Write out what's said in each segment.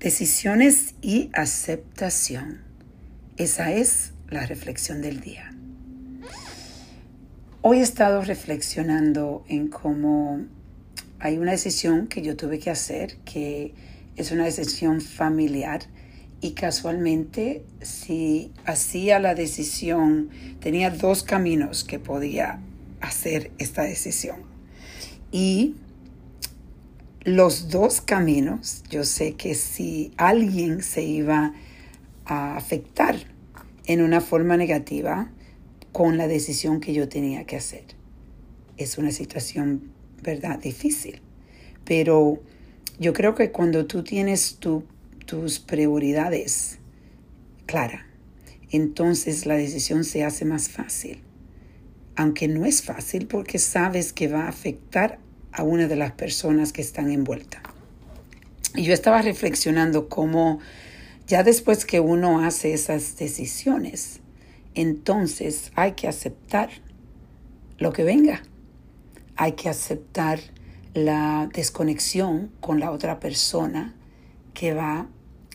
Decisiones y aceptación. Esa es la reflexión del día. Hoy he estado reflexionando en cómo hay una decisión que yo tuve que hacer, que es una decisión familiar, y casualmente si hacía la decisión, tenía dos caminos que podía hacer esta decisión. Y los dos caminos, yo sé que si alguien se iba a afectar en una forma negativa con la decisión que yo tenía que hacer. Es una situación, ¿verdad?, difícil. Pero yo creo que cuando tú tienes tus prioridades claras, entonces la decisión se hace más fácil. Aunque no es fácil porque sabes que va a afectar a una de las personas que están envueltas. Y yo estaba reflexionando cómo ya después que uno hace esas decisiones, entonces hay que aceptar lo que venga. Hay que aceptar la desconexión con la otra persona que va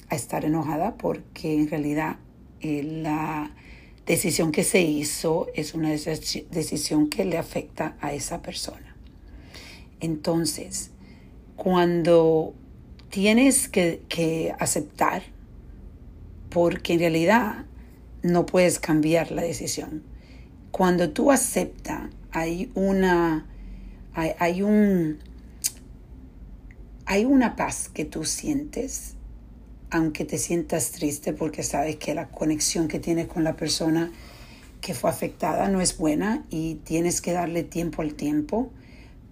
a estar enojada porque en realidad eh, la decisión que se hizo es una decisión que le afecta a esa persona. Entonces, cuando tienes que, aceptar, porque en realidad no puedes cambiar la decisión. Cuando tú aceptas, hay una, hay, un, hay una paz que tú sientes, aunque te sientas triste porque sabes que la conexión que tienes con la persona que fue afectada no es buena y tienes que darle tiempo al tiempo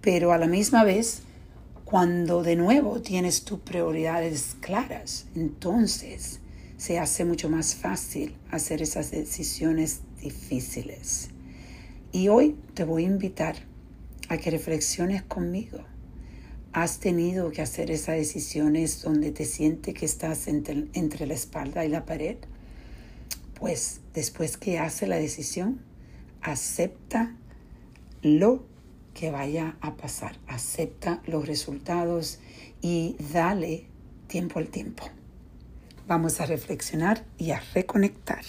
pero a la misma vez, cuando de nuevo tienes tus prioridades claras, entonces se hace mucho más fácil hacer esas decisiones difíciles. Y hoy te voy a invitar a que reflexiones conmigo. ¿Has tenido que hacer esas decisiones donde te sientes que estás entre, entre la espalda y la pared? Pues después que hace la decisión, acepta lo que vaya a pasar. Acepta los resultados y dale tiempo al tiempo. Vamos a reflexionar y a reconectar.